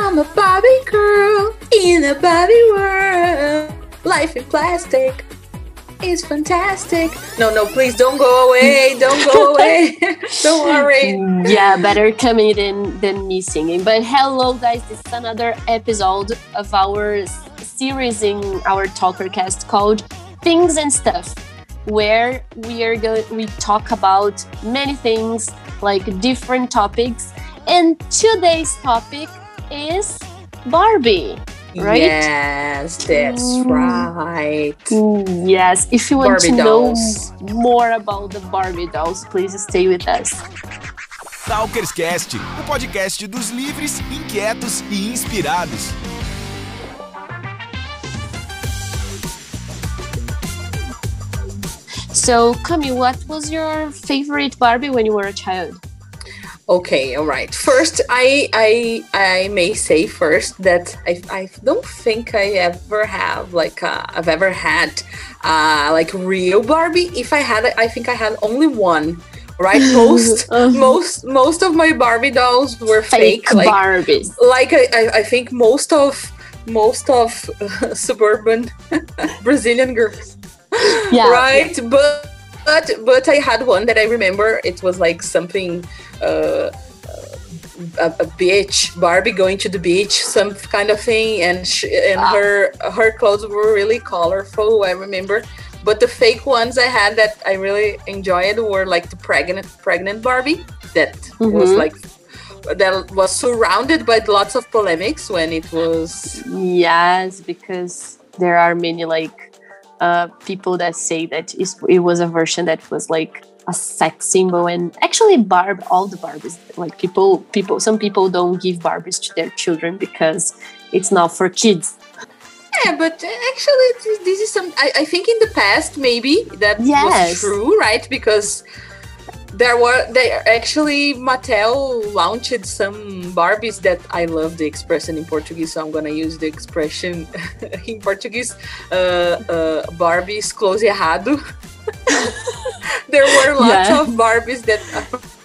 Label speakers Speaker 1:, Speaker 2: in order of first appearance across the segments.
Speaker 1: I'm a Barbie girl in a Barbie world. Life in plastic is fantastic. No, no, please don't go away. Don't go away. don't worry.
Speaker 2: Yeah, better coming than than me singing. But hello, guys. This is another episode of our series in our Talkercast called Things and Stuff, where we are going we talk about many things like different topics. And today's topic is Barbie right?
Speaker 1: Yes, that's mm. right.
Speaker 2: Yes, if you want Barbie to dolls. know more about the Barbie dolls, please stay with us.
Speaker 3: Talkerscast, o podcast dos livres, inquietos e inspirados.
Speaker 2: So, Cami, what was your favorite Barbie when you were a child?
Speaker 1: Okay, all right. First, I I I may say first that I, I don't think I ever have like uh, I've ever had uh, like real Barbie. If I had, I think I had only one. Right, most uh-huh. most most of my Barbie dolls were fake,
Speaker 2: fake like, Barbies.
Speaker 1: Like I, I think most of most of uh, suburban Brazilian girls. Yeah, right, yeah. but but but I had one that I remember. It was like something uh, a, a, beach, Barbie going to the beach, some kind of thing, and and ah. her her clothes were really colorful. I remember, but the fake ones I had that I really enjoyed were like the pregnant pregnant Barbie that mm-hmm. was like that was surrounded by lots of polemics when it was
Speaker 2: yes because there are many like uh, people that say that it was a version that was like a sex symbol. And actually barb all the barbies like people people some people don't give barbies to their children because it's not for kids.
Speaker 1: Yeah but actually this is some i, I think in the past maybe that yes. was true right? Because there were they actually Mattel launched some Barbies that I love the expression in Portuguese, so I'm gonna use the expression in Portuguese. Uh, uh, Barbies close errado. there were lots yeah. of Barbies that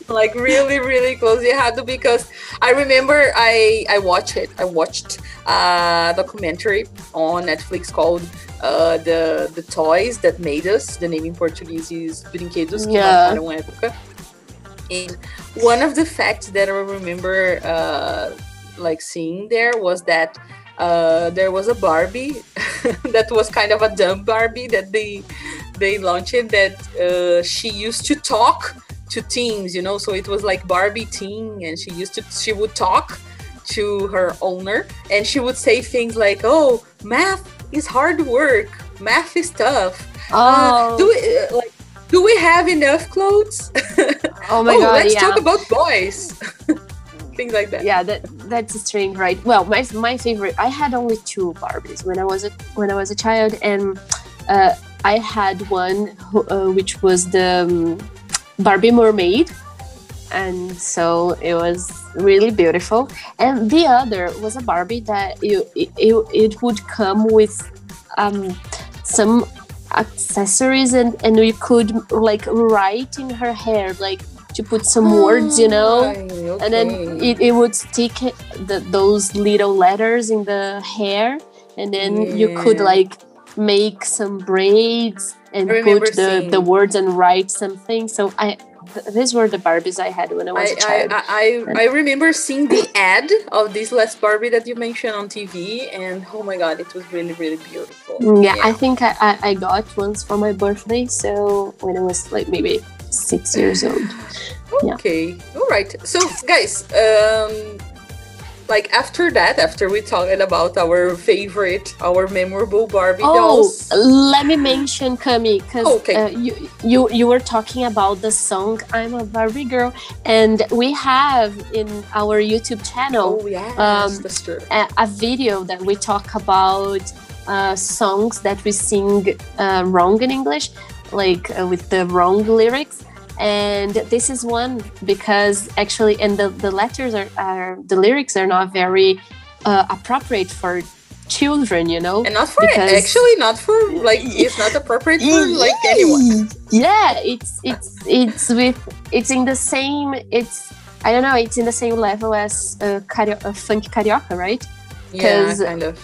Speaker 1: like really really closely had to because I remember I I watched it I watched a documentary on Netflix called uh, the the toys that made us the name in Portuguese is Brinquedos que yeah. marcaram época and one of the facts that I remember uh, like seeing there was that uh, there was a Barbie that was kind of a dumb Barbie that they they launched that uh, she used to talk to teams, you know. So it was like Barbie teen, and she used to she would talk to her owner, and she would say things like, "Oh, math is hard work. Math is tough. Uh, oh. do we uh, like do we have enough clothes?
Speaker 2: Oh my oh, god!
Speaker 1: Let's
Speaker 2: yeah.
Speaker 1: talk about boys." things like that.
Speaker 2: Yeah, that that's strange, right? Well, my my favorite. I had only two Barbies when I was a when I was a child, and uh, I had one who, uh, which was the um, Barbie mermaid, and so it was really beautiful. And the other was a Barbie that you it, it, it would come with um, some accessories and and you could like write in her hair like to put some oh, words you know okay. and then it, it would stick the, those little letters in the hair and then yeah. you could like make some braids and put the, the words and write something. So I these were the Barbies I had when I was
Speaker 1: I,
Speaker 2: a child.
Speaker 1: I, I, I, remember seeing the ad of this last Barbie that you mentioned on TV, and oh my god, it was really, really beautiful.
Speaker 2: Mm, yeah, yeah. I think I, I, I, got once for my birthday, so when I was like maybe six years old.
Speaker 1: okay, yeah. all right. So, guys, um, like after that, after we talked about our favorite, our memorable Barbie oh, dolls.
Speaker 2: let me mention Cami because okay. uh, you you you were talking about the song "I'm a Barbie Girl," and we have in our YouTube channel
Speaker 1: oh, yes, um,
Speaker 2: a, a, video that we talk about uh, songs that we sing uh, wrong in English, like uh, with the wrong lyrics and this is one because actually and the, the letters are, are the lyrics are not very uh, appropriate for children you know
Speaker 1: and not for because, actually not for like it's not appropriate for like anyone
Speaker 2: yeah it's it's it's with it's in the same it's I don't know. It's in the same level as uh, cario- uh, Funk Carioca, right?
Speaker 1: Yeah, kind of.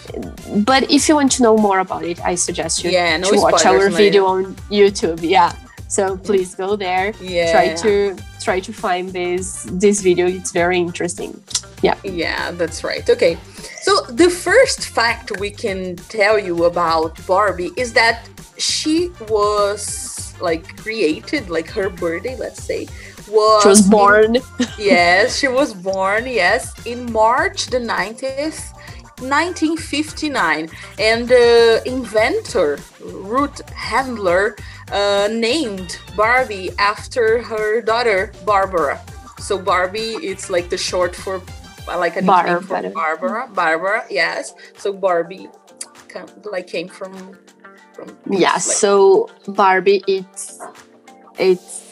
Speaker 2: But if you want to know more about it, I suggest you
Speaker 1: yeah, no
Speaker 2: to watch our
Speaker 1: later.
Speaker 2: video on YouTube. Yeah. So please go there.
Speaker 1: Yeah.
Speaker 2: Try to try to find this this video. It's very interesting. Yeah.
Speaker 1: Yeah, that's right. Okay. So the first fact we can tell you about Barbie is that she was like created, like her birthday, let's say, was
Speaker 2: She was born.
Speaker 1: in- yes, she was born, yes, in March the 90th, 1959. And the inventor, Ruth Handler, uh, named Barbie after her daughter, Barbara. So Barbie, it's like the short for uh, like a nickname for
Speaker 2: Barbara.
Speaker 1: Barbara. Yes. So Barbie, come, like came from from
Speaker 2: Yeah.
Speaker 1: like-
Speaker 2: So Barbie, it's it's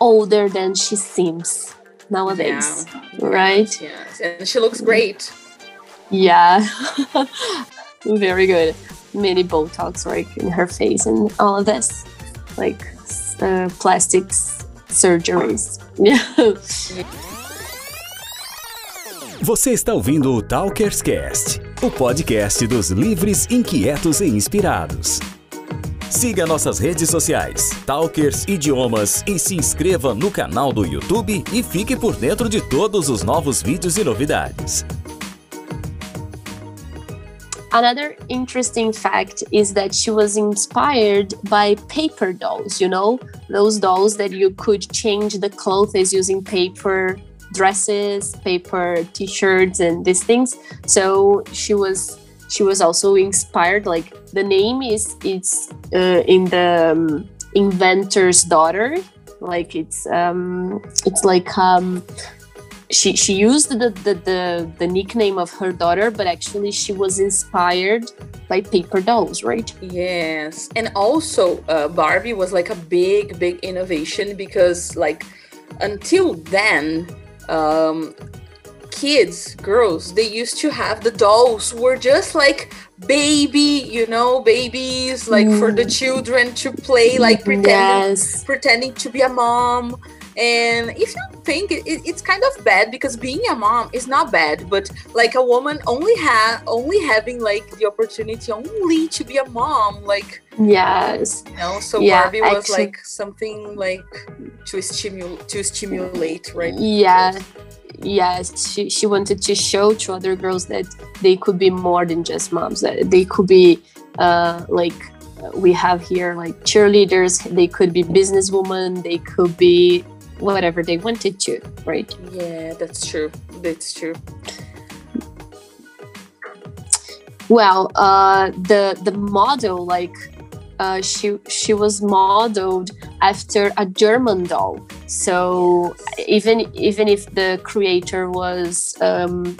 Speaker 2: older than she seems nowadays, right?
Speaker 1: Yes, and she looks great.
Speaker 2: Yeah. Very good. Many Botox right in her face and all of this, like uh, plastics surgeries.
Speaker 3: Você está ouvindo o Talkers Cast, o podcast dos livres, inquietos e inspirados. Siga nossas redes sociais, Talkers Idiomas, e se inscreva no canal do YouTube e fique por dentro de todos os novos vídeos e novidades.
Speaker 2: Another interesting fact is that she was inspired by paper dolls, you know, those dolls that you could change the clothes using paper dresses, paper t-shirts and these things. So she was she was also inspired like the name is it's uh, in the um, inventor's daughter like it's um it's like um she she used the, the the the nickname of her daughter but actually she was inspired by paper dolls right?
Speaker 1: Yes, and also uh, Barbie was like a big, big innovation because like until then, um, kids, girls, they used to have the dolls were just like baby, you know, babies like for the children to play, like pretending
Speaker 2: yes.
Speaker 1: pretending to be a mom. And if you think it, it- it's kind of bad because being a mom is not bad, but like a woman only have only having like the opportunity only to be a mom, like
Speaker 2: yes
Speaker 1: you know. So
Speaker 2: Yeah,
Speaker 1: Barbie was
Speaker 2: actually-
Speaker 1: like something like to stimulate to stimulate, right?
Speaker 2: yeah yes she, she wanted to show to other girls that they could be more than just moms that they could be uh like uh, we have here like cheerleaders they could be businesswomen they could be whatever they wanted to right
Speaker 1: Yeah, that's true. That's true.
Speaker 2: well uh the the model like uh she she was modeled after a german doll so even even if the creator was um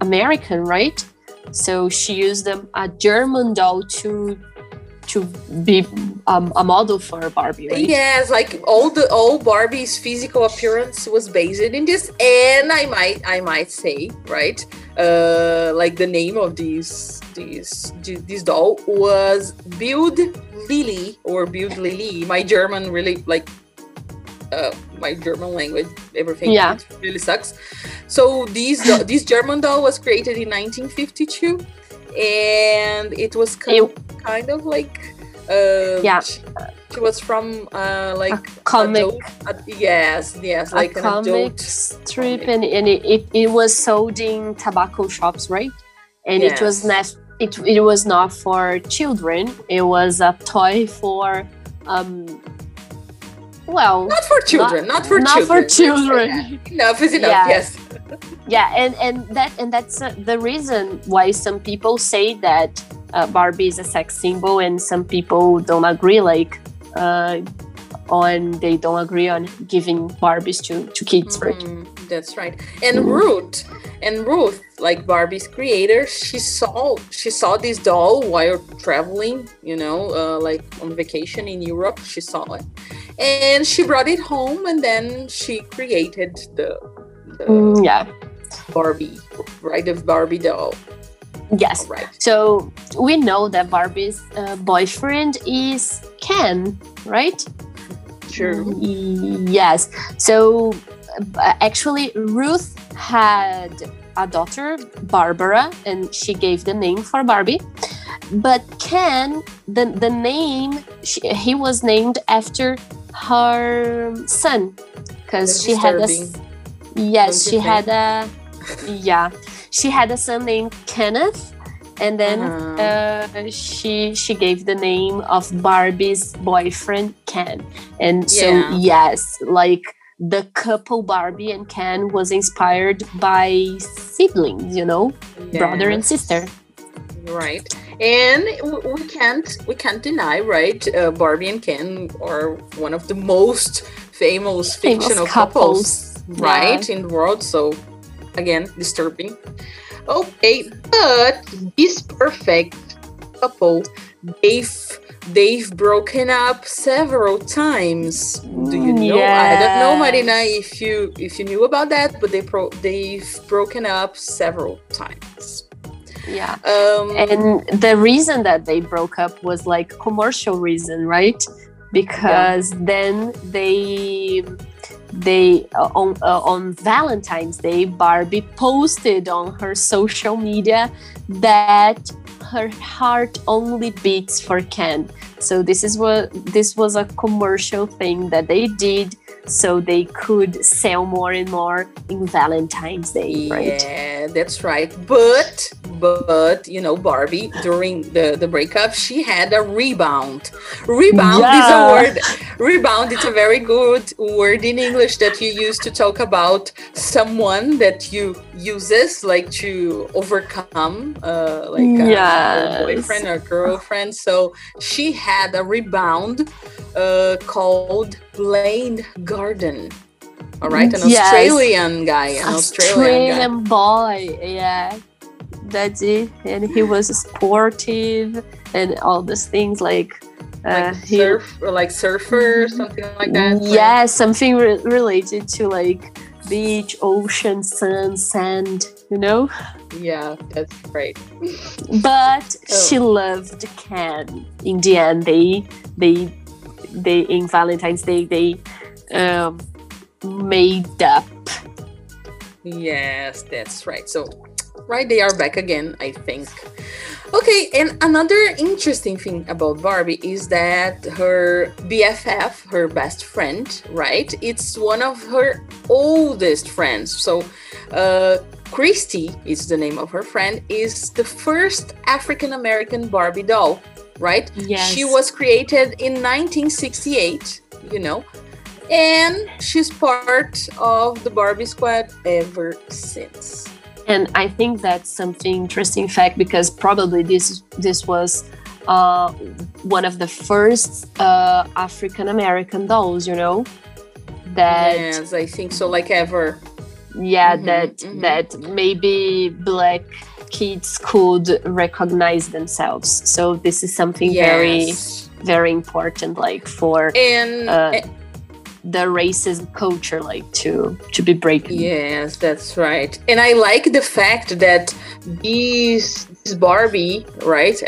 Speaker 2: american right so she used um, a german doll to to be um, a model for barbie right
Speaker 1: Yes, like all the all Barbie's physical appearance was based in this, and I might I might say right, uh, like the name of these these this doll was Bild Lilli or Bild Lilli. My German really like. Uh, my German language, everything
Speaker 2: Yeah.
Speaker 1: really sucks. So these do- this German doll was created in 1952, and it was kind, kind of like uh,
Speaker 2: Yeah.
Speaker 1: she, she was from uh, like
Speaker 2: a comic
Speaker 1: adult, ad- yes, yes, like
Speaker 2: a comic strip
Speaker 1: comic.
Speaker 2: and, and it, it, it was sold in tobacco shops right and it was not it, it was not for children it was a toy for um well
Speaker 1: Not for children, not, for
Speaker 2: not
Speaker 1: children.
Speaker 2: for children.
Speaker 1: Enough is enough.
Speaker 2: Yeah.
Speaker 1: Yes.
Speaker 2: Yeah and and that and that's uh, the reason why some people say that uh, barbie is a sex symbol and some people don't agree like uh on they don't agree on giving barbies to to kids right
Speaker 1: Mhm, that's right. And Ruth, and Ruth, like Barbie's creator, she saw she saw this doll while traveling, you know, uh, like on vacation in Europe. She saw it, and she brought it home, and then she created the, the
Speaker 2: Mm, yeah
Speaker 1: Barbie, right? The Barbie doll.
Speaker 2: yes
Speaker 1: Right.
Speaker 2: So we know that Barbie's uh, boyfriend is Ken, right?
Speaker 1: Sure.
Speaker 2: Yes. So actually, Ruth had a daughter, Barbara, and she gave the name for Barbie. But Ken, the, the name, she, he was named after her son because she had a yes she had a yeah she had a son named Kenneth and then uh-huh. uh, she she gave the name of Barbie's boyfriend Ken and so yeah. yes like the couple Barbie and Ken was inspired by siblings, you know, yes. brother and sister.
Speaker 1: Right, and we can't we can't deny, right? Uh, Barbie and Ken are one of the most famous, famous fictional couples, couples right, yeah. in the world. So, again, disturbing. Okay, but this perfect couple, they've they've broken up several times. Do you know? Yeah. I don't know, Marina, if you if you knew about that, but they pro they've broken up several times.
Speaker 2: Yeah. Um, and the reason that they broke up was like commercial reason, right? Because yeah. then they they uh, on uh, on Valentine's Day, Barbie posted on her social media that her heart only beats for Ken. So this is what this was a commercial thing that they did so they could sell more and more in Valentine's Day, right?
Speaker 1: Yeah, that's right. But but you know, Barbie during the the breakup, she had a rebound. Rebound yeah. is a word. Rebound is a very good word in English that you use to talk about someone that you uses like to overcome, uh, like yes. a boyfriend or girlfriend. So she had a rebound uh, called Blaine Garden. All right, an yes. Australian guy, an Australian,
Speaker 2: Australian boy. Yeah, that's it. And he was sportive and all those things like.
Speaker 1: Uh, like he, surf or like surfer or something like that.
Speaker 2: Yeah, like, something re- related to like beach, ocean, sun, sand. You know.
Speaker 1: Yeah, that's great.
Speaker 2: But oh. she loved Ken. In the end, they they they in Valentine's Day they um, made up.
Speaker 1: Yes, that's right. So right they are back again, I think. Okay, and another interesting thing about Barbie is that her BFF, her best friend, right? It's one of her oldest friends. So, uh, Christie is the name of her friend, is the first African American Barbie doll right? Yes. She was created in 1968, you know, and she's part of the Barbie squad ever since.
Speaker 2: And I think that's something interesting fact because probably this this was uh, one of the first uh, African American dolls, you know.
Speaker 1: That yes, I think so. Like ever.
Speaker 2: Yeah, mm-hmm, that mm-hmm. that maybe black kids could recognize themselves. So this is something yes. very, very important, like for and, uh, and the racism culture, like to to be breaking.
Speaker 1: Yes, that's right. And I like the fact that these Barbie, right?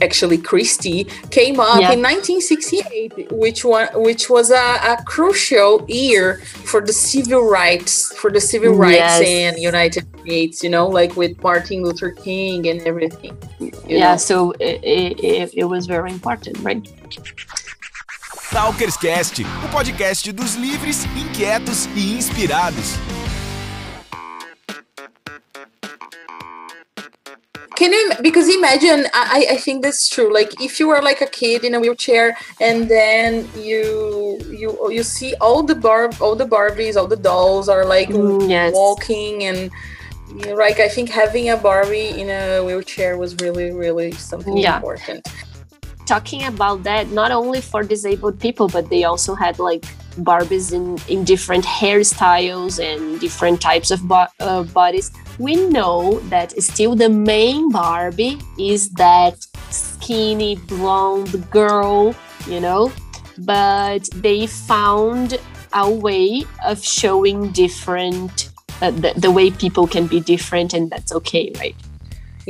Speaker 1: Actually, Christie came up yeah. in 1968, which one, which was a, a, crucial year for the civil rights, for the civil rights yes. in United States. You know, like with Martin Luther King and everything.
Speaker 2: Yeah, know? so it, it, it was very important, right?
Speaker 3: Talkerscast, o podcast dos livres, inquietos e inspirados.
Speaker 1: Can you because imagine I, I think that's true. Like if you were like a kid in a wheelchair and then you you you see all the bar all the Barbies, all the dolls are like mm, yes. walking and you know, like I think having a Barbie in a wheelchair was really, really something yeah. important.
Speaker 2: Talking about that, not only for disabled people, but they also had like Barbies in, in different hairstyles and different types of bo- uh, bodies we know that still the main Barbie is that skinny blonde girl, you know, but they found a way of showing different, uh, the, the way people can be different, and that's okay, right?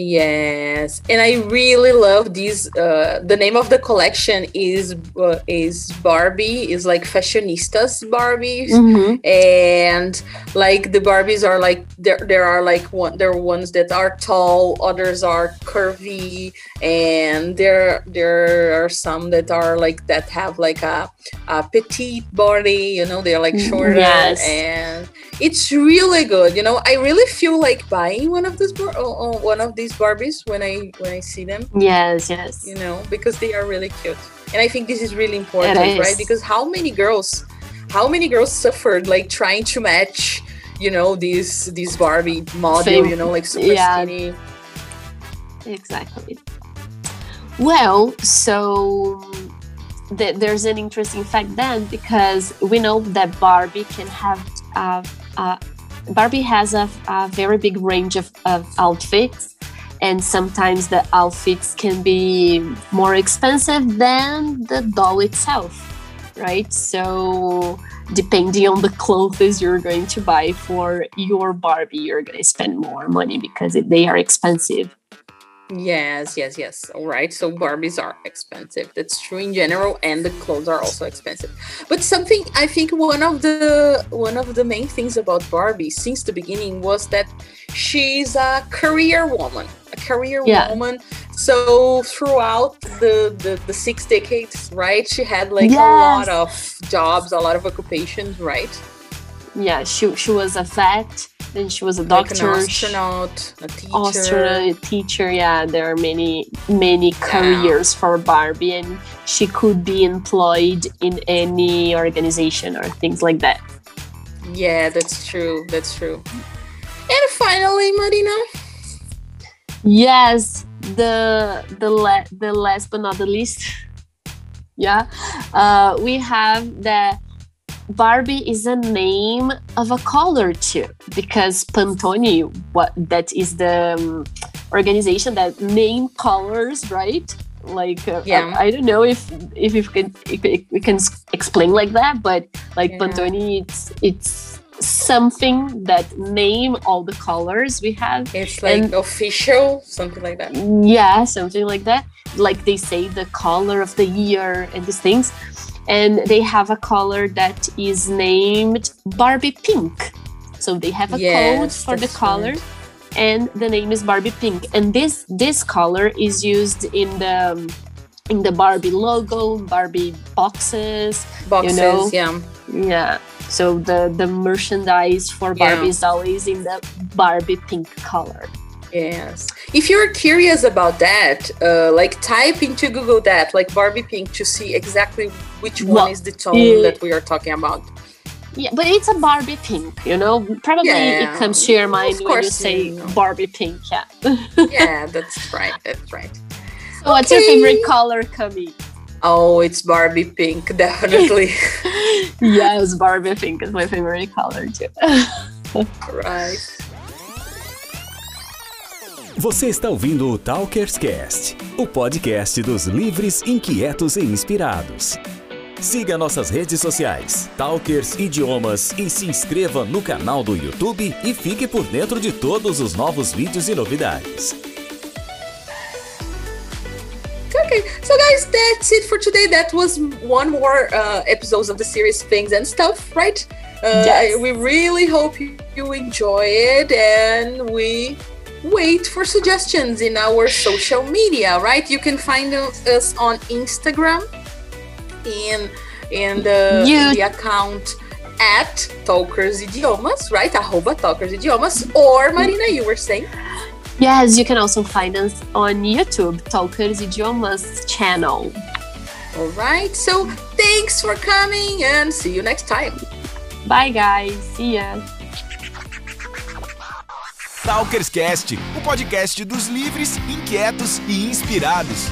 Speaker 1: Yes, and I really love these. Uh, the name of the collection is uh, is Barbie. Is like fashionistas Barbies, mm-hmm. and like the Barbies are like there. There are like one. There are ones that are tall, others are curvy, and there there are some that are like that have like a, a petite body. You know, they're like mm, shorter, yes. and it's really good. You know, I really feel like buying one of these bar- oh, oh, one of these Barbies when I when I see them.
Speaker 2: Yes, yes.
Speaker 1: You know, because they are really cute, and I think this is really important, right? Because how many girls, how many girls suffered like trying to match, you know, these these Barbie model, Same. you know, like super yeah. skinny.
Speaker 2: Exactly. Well, so th- there's an interesting fact then because we know that Barbie can have uh, uh, Barbie has a, a, very big range of, of outfits, and sometimes the outfits can be more expensive than the doll itself, right? So, depending on the clothes you're going to buy for your Barbie, you're going to spend more money because they are expensive.
Speaker 1: Yes, yes, yes. All right. So Barbies are expensive. That's true in general, and the clothes are also expensive. But something I think one of the one of the main things about Barbie since the beginning was that she's a career woman, a career yeah. woman. So throughout the, the the six decades, right, she had like yes. a lot of jobs, a lot of occupations, right?
Speaker 2: Yeah, she she was a vet then she was a doctor,
Speaker 1: like astronaut, a teacher.
Speaker 2: Astronaut, a teacher. Yeah, there are many many careers yeah. for Barbie, and she could be employed in any organization or things like that.
Speaker 1: Yeah, that's true. That's true. And finally, Marina.
Speaker 2: Yes, the the la- the last but not the least. yeah, uh, we have the Barbie is a name of a color too, because Pantone, what that is the um, organization that name colors, right? Like, uh, yeah. I, I, don't know if if you can if we can explain like that, but like yeah. Pantone, it's it's something that name all the colors we have.
Speaker 1: It's like and, official, something like that.
Speaker 2: Yeah, something like that. Like they say the color of the year and these things and they have a color that is named Barbie Pink. So they have a yes, code for the color, right. and the name is Barbie Pink. And this this color is used in the in the Barbie logo, Barbie boxes.
Speaker 1: Boxes, you know? yeah,
Speaker 2: yeah. So the the merchandise for Barbie yeah. is always in the Barbie pink color.
Speaker 1: Yes. If you're curious about that, uh, like type into Google that, like Barbie Pink, to see exactly which one well, is the tone yeah. that we are talking about.
Speaker 2: Yeah, but it's a Barbie pink, you know. Probably yeah. it comes to your mind when you say you know. Barbie pink. Yeah.
Speaker 1: yeah, that's right. That's right.
Speaker 2: So okay. what's your favorite color, Cami?
Speaker 1: Oh, it's Barbie pink, definitely.
Speaker 2: yes, Barbie pink is my favorite color too.
Speaker 1: right.
Speaker 3: Você está ouvindo o Talkers Cast, o podcast dos livres, inquietos e inspirados. Siga nossas redes sociais, Talkers Idiomas, e se inscreva no canal do YouTube e fique por dentro de todos os novos vídeos e novidades.
Speaker 1: Okay, so guys, that's it for today. That was one more uh, episode of the series Things and Stuff, right? Uh, yes. we really hope you enjoy it, and we wait for suggestions in our social media, right? You can find us on Instagram in in the, you... the account at Talkers Idiomas, right? Arroba Talkers Idiomas. Or Marina, you were saying?
Speaker 2: Yes, you can also find us on YouTube, Talkers Idiomas channel.
Speaker 1: All right. So thanks for coming and see you next time.
Speaker 2: Bye, guys. See ya.
Speaker 3: Talkerscast, o podcast dos livres, inquietos e inspirados.